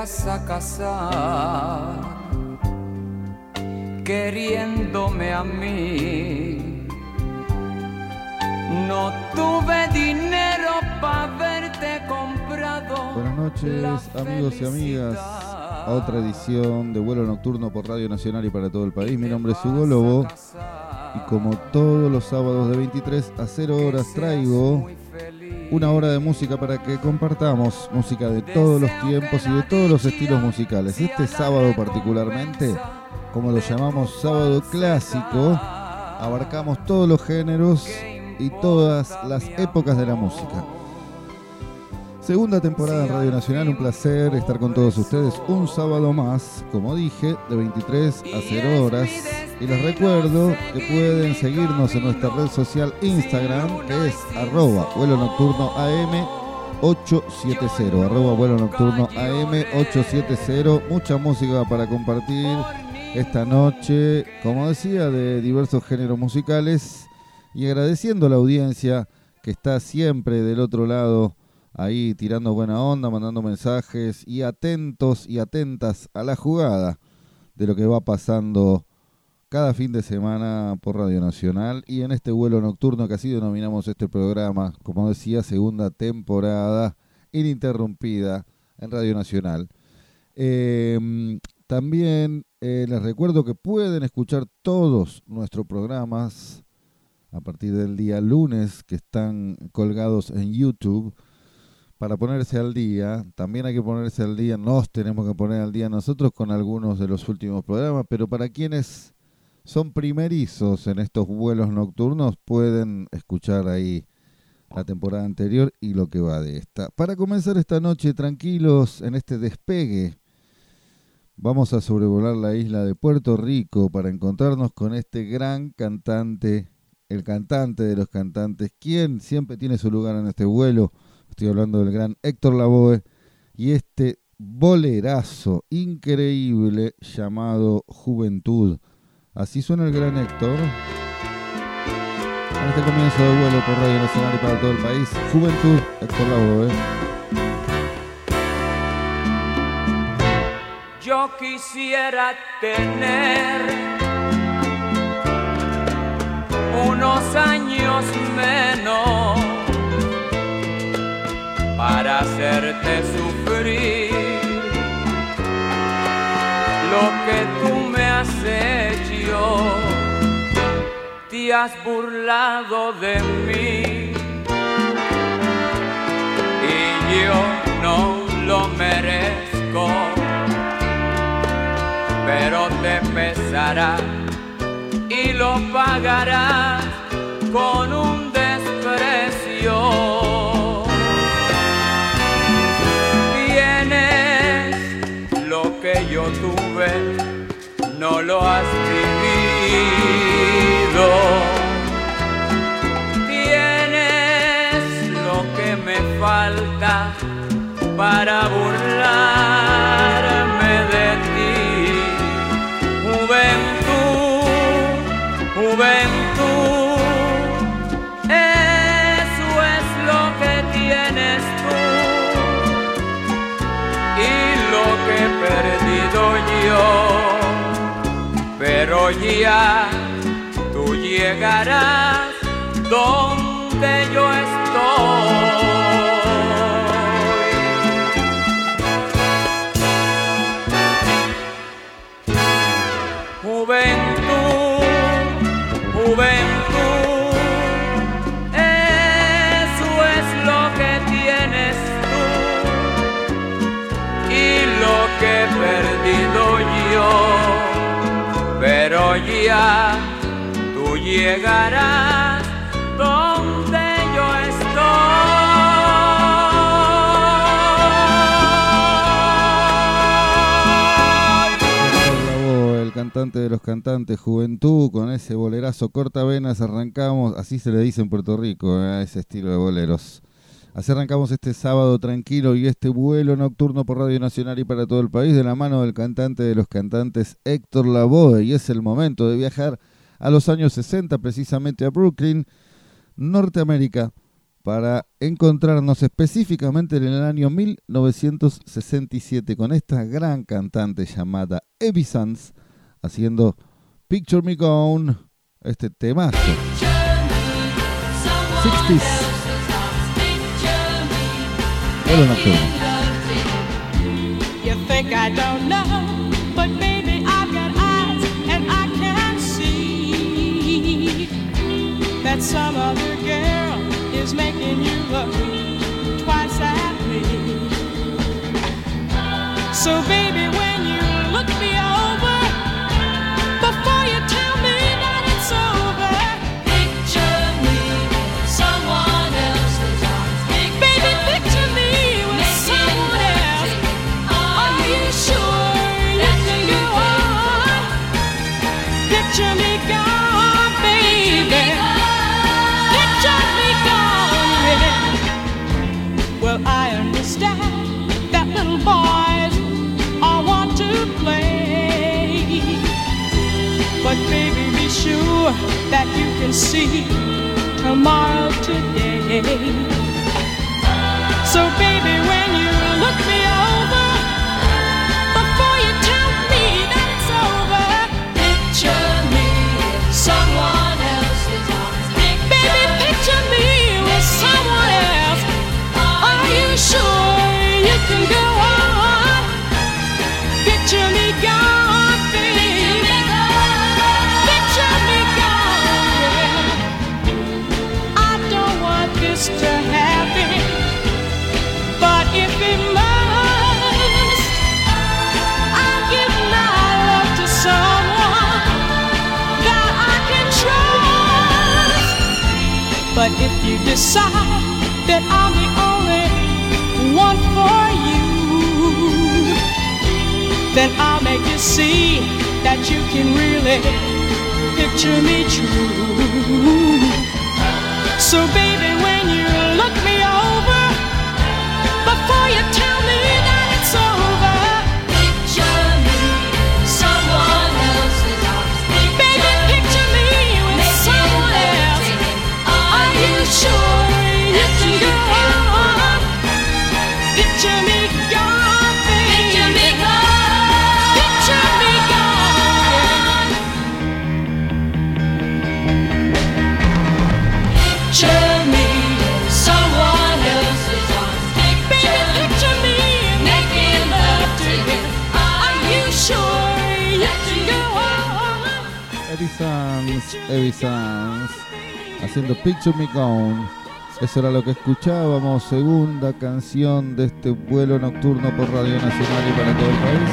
Vas a casar queriéndome a mí. No tuve dinero para verte comprado. Buenas noches, amigos y amigas. A otra edición de vuelo nocturno por Radio Nacional y para todo el país. Mi nombre es Hugo Lobo. Y como todos los sábados de 23 a 0 horas traigo una hora de música para que compartamos música de todos los tiempos y de todos los estilos musicales. Este sábado particularmente, como lo llamamos sábado clásico, abarcamos todos los géneros y todas las épocas de la música. Segunda temporada en Radio Nacional, un placer estar con todos ustedes un sábado más, como dije, de 23 a 0 horas y les recuerdo que pueden seguirnos en nuestra red social Instagram, que es arroba vuelo nocturno AM 870, arroba vuelo nocturno AM 870. Mucha música para compartir esta noche, como decía, de diversos géneros musicales y agradeciendo a la audiencia que está siempre del otro lado ahí tirando buena onda, mandando mensajes y atentos y atentas a la jugada de lo que va pasando cada fin de semana por Radio Nacional y en este vuelo nocturno que así denominamos este programa, como decía, segunda temporada ininterrumpida en Radio Nacional. Em, también eh, les recuerdo que pueden escuchar todos nuestros programas a partir del día lunes que están colgados en YouTube para ponerse al día. También hay que ponerse al día, nos tenemos que poner al día nosotros con algunos de los últimos programas, pero para quienes son primerizos en estos vuelos nocturnos, pueden escuchar ahí la temporada anterior y lo que va de esta. Para comenzar esta noche tranquilos en este despegue, vamos a sobrevolar la isla de Puerto Rico para encontrarnos con este gran cantante, el cantante de los cantantes, quien siempre tiene su lugar en este vuelo. Estoy hablando del gran Héctor Lavoe y este bolerazo increíble llamado Juventud Así suena el gran Héctor. Este comienzo de vuelo por Radio Nacional y para todo el país. Juventud, Héctor Lavoe. Yo quisiera tener unos años menos para hacerte sufrir lo que tú me hecho te has burlado de mí. Y yo no lo merezco, pero te pesará y lo pagarás con un desprecio. Tienes lo que yo tuve no lo has Tienes lo que me falta para burlarme de ti. Juventud, juventud, ya tú llegarás donde yo tú llegarás donde yo estoy. El cantante de los cantantes, Juventud, con ese bolerazo corta venas arrancamos, así se le dice en Puerto Rico, ¿eh? ese estilo de boleros. Así arrancamos este sábado tranquilo y este vuelo nocturno por Radio Nacional y para todo el país de la mano del cantante de los cantantes Héctor Lavoe. Y es el momento de viajar a los años 60, precisamente a Brooklyn, Norteamérica, para encontrarnos específicamente en el año 1967 con esta gran cantante llamada Evie Sands haciendo Picture Me Gone, este temazo. 60s. You think I don't know, but baby, I've got eyes and I can see that some other girl is making you look twice at me. So, baby, when that you can see tomorrow today. So baby, you can go on? Picture me gone, baby. Picture me gone, yeah. I don't want this to happen. But if it must, I'll give my love to someone that I can trust. But if you decide then I'll make you see that you can really picture me true. So, baby, when you look me over, before you tell Eddie Sands, haciendo Picture Me Gone. Eso era lo que escuchábamos, segunda canción de este vuelo nocturno por Radio Nacional y para todo el país.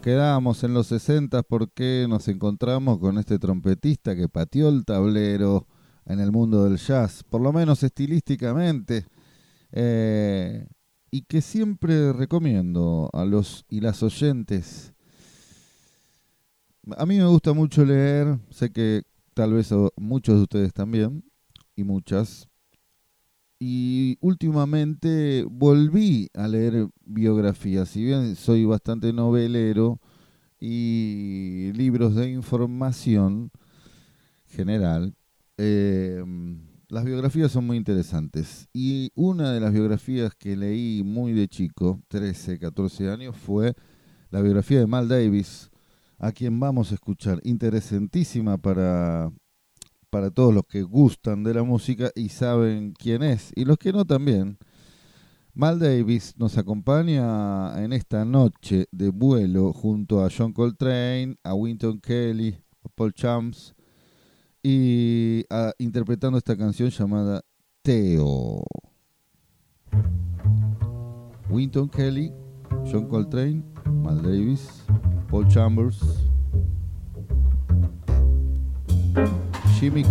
Quedamos en los 60 porque nos encontramos con este trompetista que pateó el tablero en el mundo del jazz, por lo menos estilísticamente, eh, y que siempre recomiendo a los y las oyentes. A mí me gusta mucho leer, sé que tal vez muchos de ustedes también, y muchas, y últimamente volví a leer biografías, si bien soy bastante novelero y libros de información general, eh, las biografías son muy interesantes. Y una de las biografías que leí muy de chico, 13, 14 años, fue la biografía de Mal Davis, a quien vamos a escuchar, interesantísima para para todos los que gustan de la música y saben quién es, y los que no también. Mal Davis nos acompaña en esta noche de vuelo junto a John Coltrane, a Winton Kelly, a Paul Champs y a- interpretando esta canción llamada Teo. Winton Kelly, John Coltrane, Mal Davis, Paul Chambers, Jimmy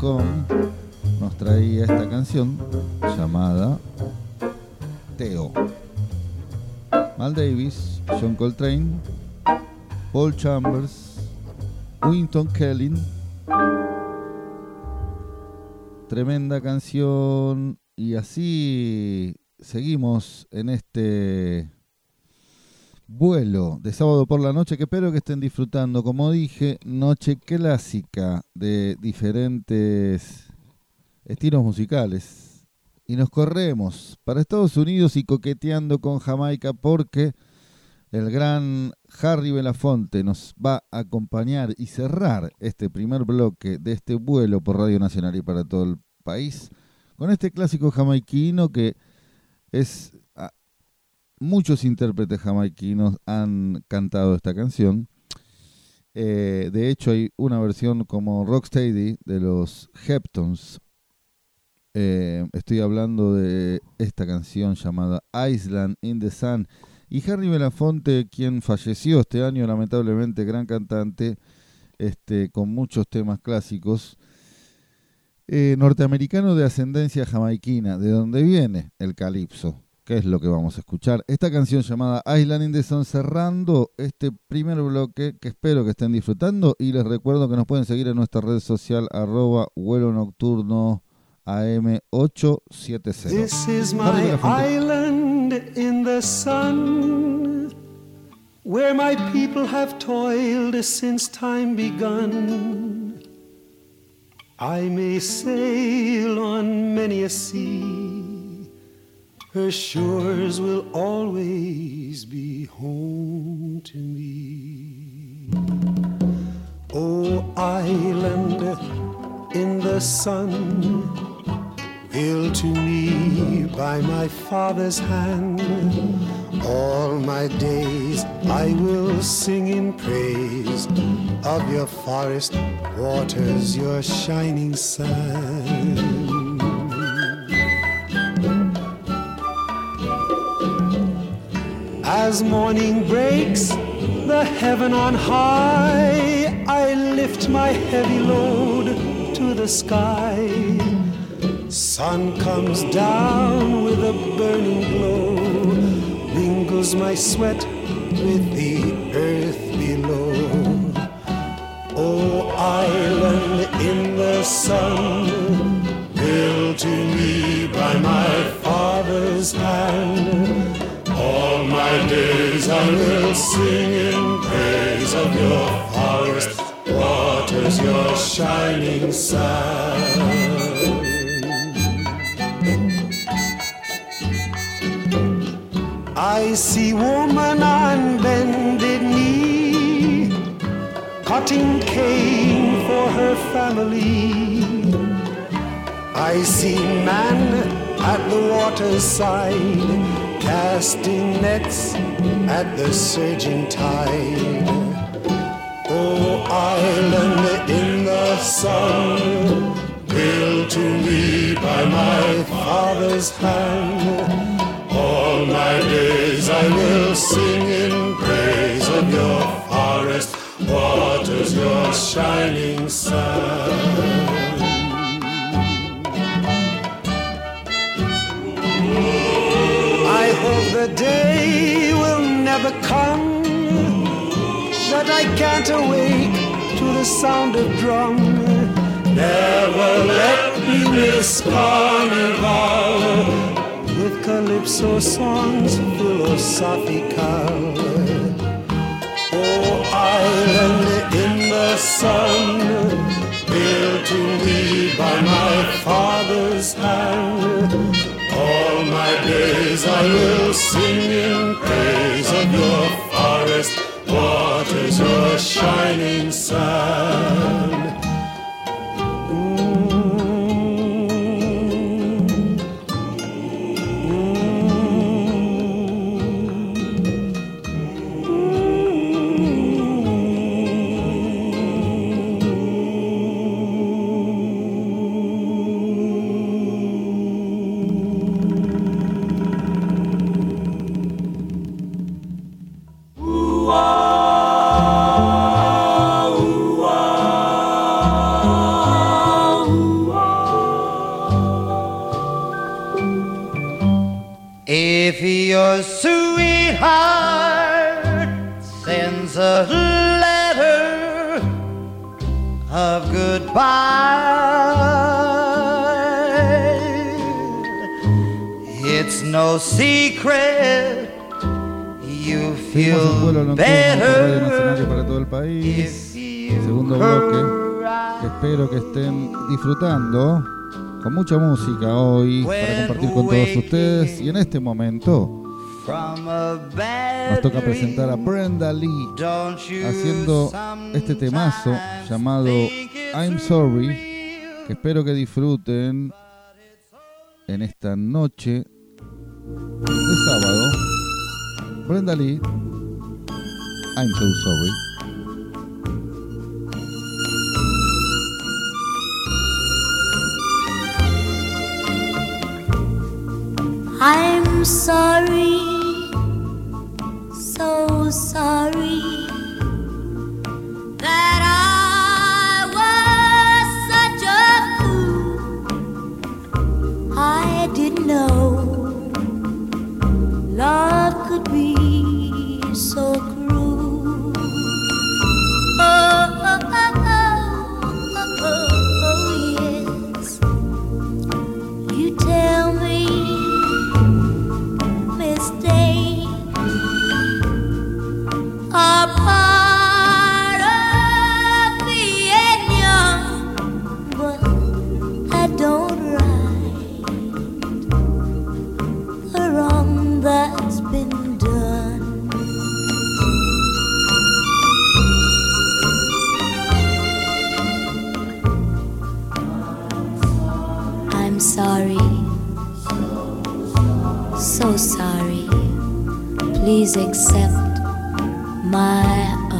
Cobb, Teo. llamada Teo. Mal Davis, John Coltrane, Paul Chambers, Winton Kelly. Tremenda canción y así seguimos en este vuelo de sábado por la noche que espero que estén disfrutando. Como dije, noche clásica de diferentes estilos musicales. Y nos corremos para Estados Unidos y coqueteando con Jamaica porque el gran Harry Belafonte nos va a acompañar y cerrar este primer bloque de este vuelo por Radio Nacional y para todo el país con este clásico jamaiquino que es muchos intérpretes jamaiquinos han cantado esta canción Eh, de hecho, hay una versión como Rocksteady de los Heptons. Eh, estoy hablando de esta canción llamada Island in the Sun. Y Harry Belafonte, quien falleció este año, lamentablemente, gran cantante, este, con muchos temas clásicos, eh, norteamericano de ascendencia jamaiquina, de donde viene el calipso, que es lo que vamos a escuchar. Esta canción llamada Island in the Sun cerrando este primer bloque que espero que estén disfrutando y les recuerdo que nos pueden seguir en nuestra red social arroba vuelo nocturno AM870. This is my island in the sun, where my people have toiled since time begun. I may sail on many a sea, her shores will always be home to me. Oh, island in the sun, built to me by my father's hand. All my days I will sing in praise of your forest waters, your shining sun. As morning breaks, the heaven on high, I lift my heavy load to the sky. Sun comes down with a burning glow, mingles my sweat with the earth below. I will sing in praise of your forest waters, your shining sun. I see woman on bended knee, cutting cane for her family. I see man at the water's side, casting nets at the surging tide. Oh, island in the sun, built to me by my father's hand. All my days I will sing in praise of your forest waters, your shining sun. The day will never come that I can't awake to the sound of drum. Never let me miss carnival with calypso songs philosophical. I will sing in praise of your forest waters, your shining sun. Vuelo feel nocturno por Radio Nacional better para todo el país. you Segundo bloque. espero que estén disfrutando con mucha música hoy para compartir con todos ustedes. Y en este momento nos toca presentar a Brenda Lee haciendo este temazo llamado I'm Sorry, que espero que disfruten en esta noche de sábado. Brenda Lee, I'm so sorry. I'm sorry, so sorry. Please accept my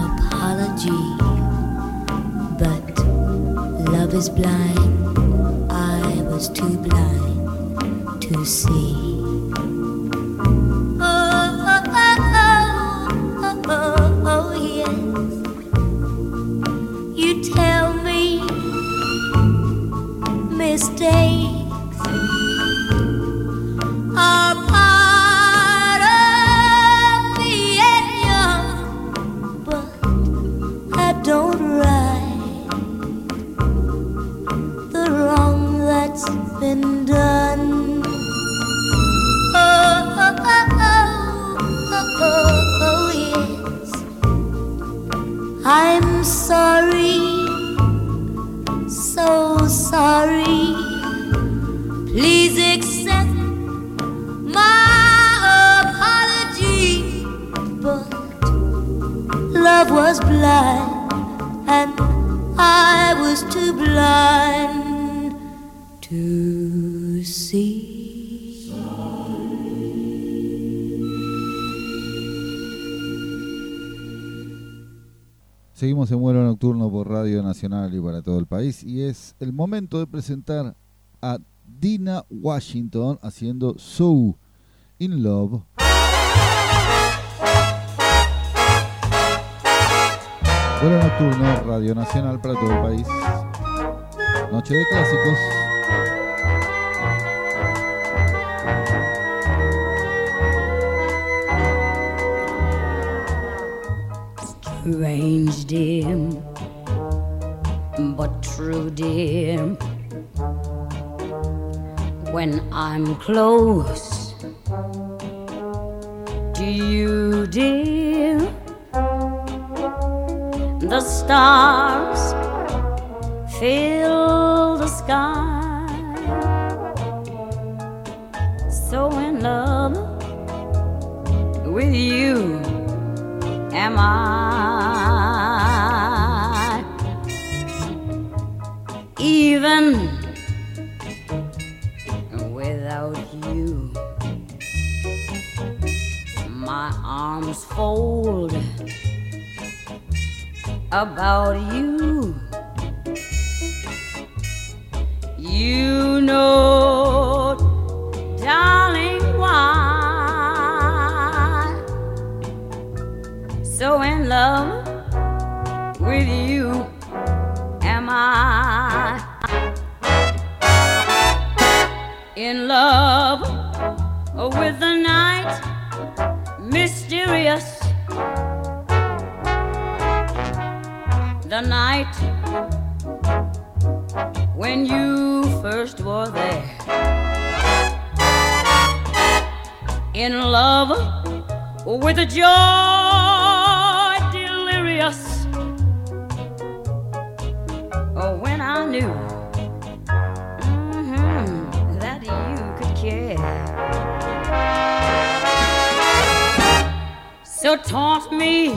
apology. But love is blind, I was too blind to see. Oh, oh, oh, oh nocturno por Radio Nacional y para todo el país y es el momento de presentar a Dina Washington haciendo So in Love. Vuelo nocturno, Radio Nacional para todo el país. Noche de clásicos. But true, dear. When I'm close to you, dear, the stars fill the sky. So in love with you am I. Even without you, my arms fold about you. You know, darling, why so in love love with the night, mysterious. The night when you first were there. In love with a joy So taunt me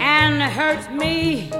and hurt me.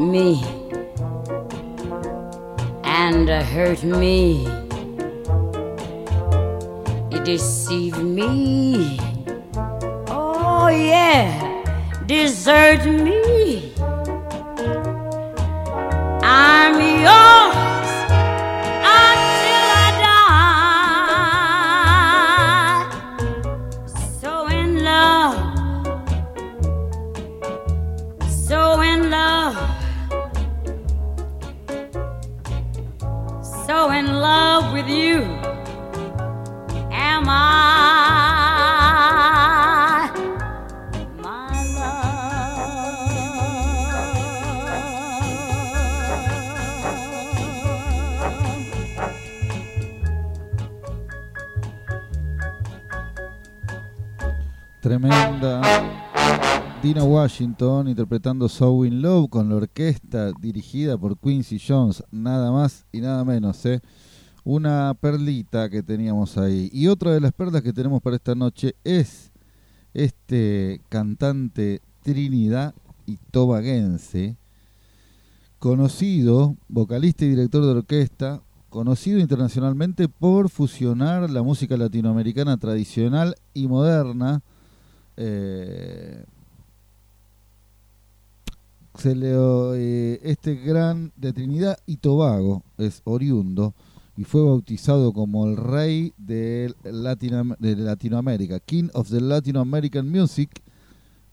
Me Washington interpretando So in Love con la orquesta dirigida por Quincy Jones, nada más y nada menos, ¿eh? Una perlita que teníamos ahí. Y otra de las perlas que tenemos para esta noche es este cantante Trinidad y Tobaguense, conocido, vocalista y director de orquesta, conocido internacionalmente por fusionar la música latinoamericana tradicional y moderna. eh, se le, eh, este gran de Trinidad y Tobago es oriundo y fue bautizado como el rey de, Latina- de Latinoamérica, King of the Latin American Music.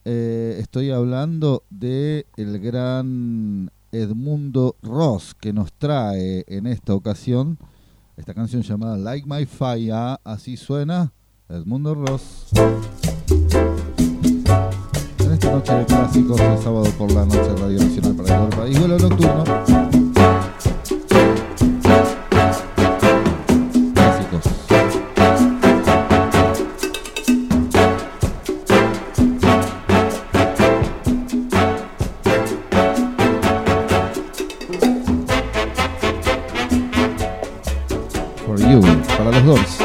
Eh, estoy hablando de el gran Edmundo Ross que nos trae en esta ocasión esta canción llamada Like My Fire, así suena Edmundo Ross. Noche de clásicos, el sábado por la noche, Radio Nacional para todo el país, vuelo nocturno. Clásicos. For you, para los dos.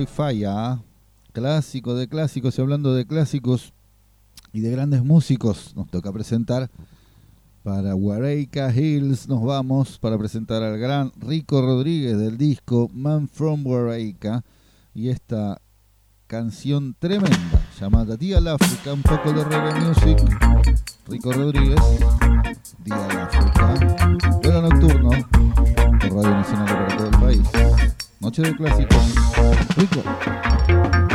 Like My Fire, clásico de clásicos y hablando de clásicos, y de grandes músicos nos toca presentar. Para Huareca Hills nos vamos para presentar al gran Rico Rodríguez del disco Man from Huareca y esta canción tremenda llamada Día al África, un poco de reggae music. Rico Rodríguez, Día al África, vuelo nocturno Radio Nacional para todo el país. Noche de. Rico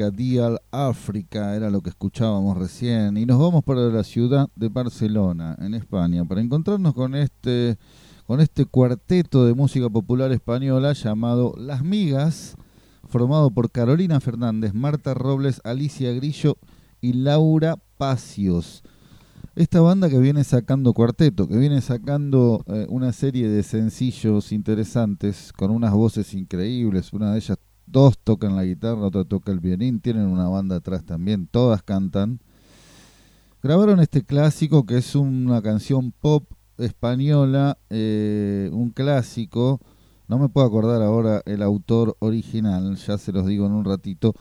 Huareca, Dial África, era lo que escuchábamos recién. Y nos vamos para la ciudad de Barcelona, en España, para encontrarnos con este, con este cuarteto de música popular española llamado Las Migas, formado por Carolina Fernández, Marta Robles, Alicia Grillo y Laura Pacios. Esta banda que viene sacando cuarteto, que viene sacando eh, una serie de sencillos interesantes con unas voces increíbles, una de ellas dos tocan la guitarra, otra toca el violín, tienen una banda atrás también, todas cantan. Grabaron este clásico que es una canción pop española, eh, un clásico, no me puedo acordar ahora el autor original, ya se los digo en un ratito,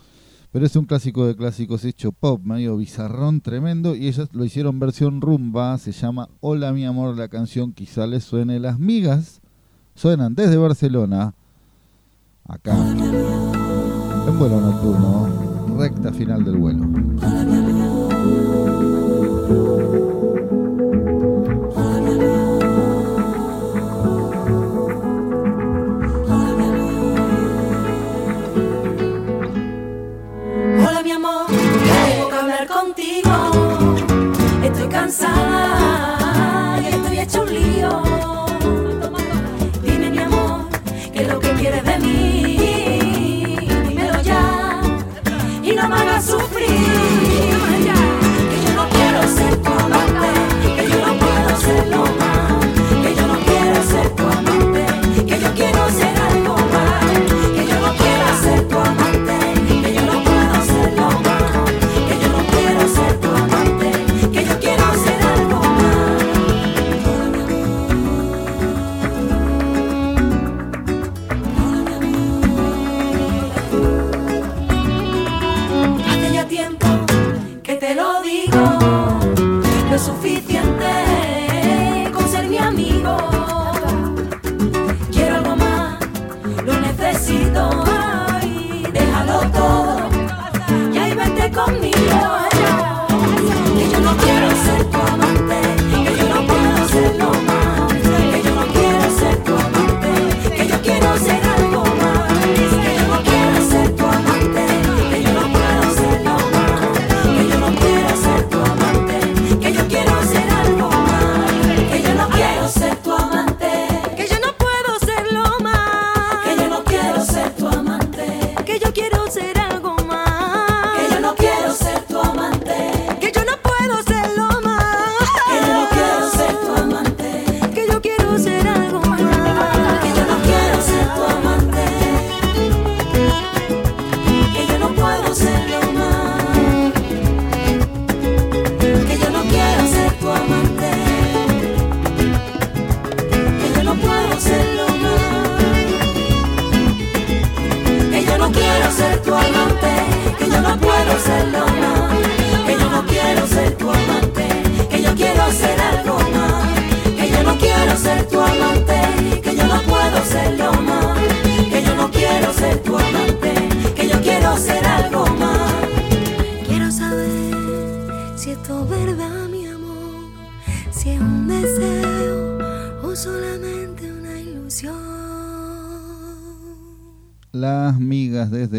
pero es un clásico de clásicos hecho pop, medio bizarrón, tremendo, y ellas lo hicieron versión rumba, se llama Hola mi amor, la canción quizá les suene. Las migas suenan desde Barcelona, acá, en vuelo nocturno, recta final del vuelo. Hola mi amor, tengo que hablar contigo. Estoy cansada y estoy hecho un lío. No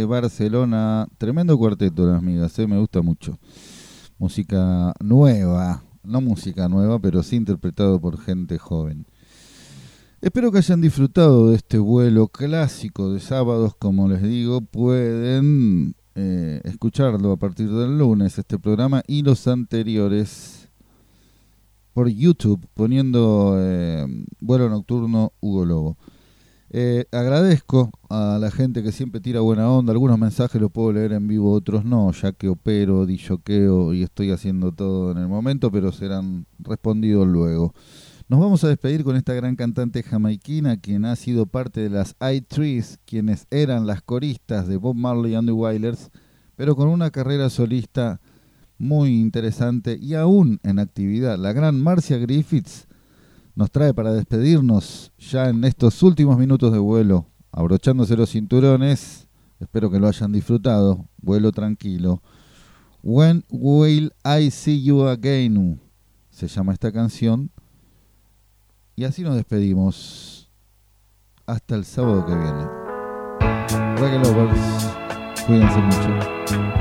Barcelona. Tremendo cuarteto, las migas, eh, me gusta mucho. Música nueva. No música nueva, pero sí interpretado por gente joven. Espero que hayan disfrutado de este vuelo clásico de sábados. Como les digo, pueden eh, escucharlo a partir del lunes, este programa y los anteriores por YouTube, poniendo eh, vuelo nocturno Hugo Lobo. Eh, agradezco a la gente que siempre tira buena onda. Algunos mensajes los puedo leer en vivo, otros no, ya que opero, disjoqueo y estoy haciendo todo en el momento, pero serán respondidos luego. Nos vamos a despedir con esta gran cantante jamaiquina, quien ha sido parte de las I-Trees, quienes eran las coristas de Bob Marley and the Wailers, pero con una carrera solista muy interesante y aún en actividad. La gran Marcia Griffiths nos trae para despedirnos ya en estos últimos minutos de vuelo, abrochándose los cinturones. Espero que lo hayan disfrutado. Vuelo tranquilo. When will I see you again? Se llama esta canción. Y así nos despedimos. Hasta el sábado que viene. Reggae Lovers. Cuídense mucho.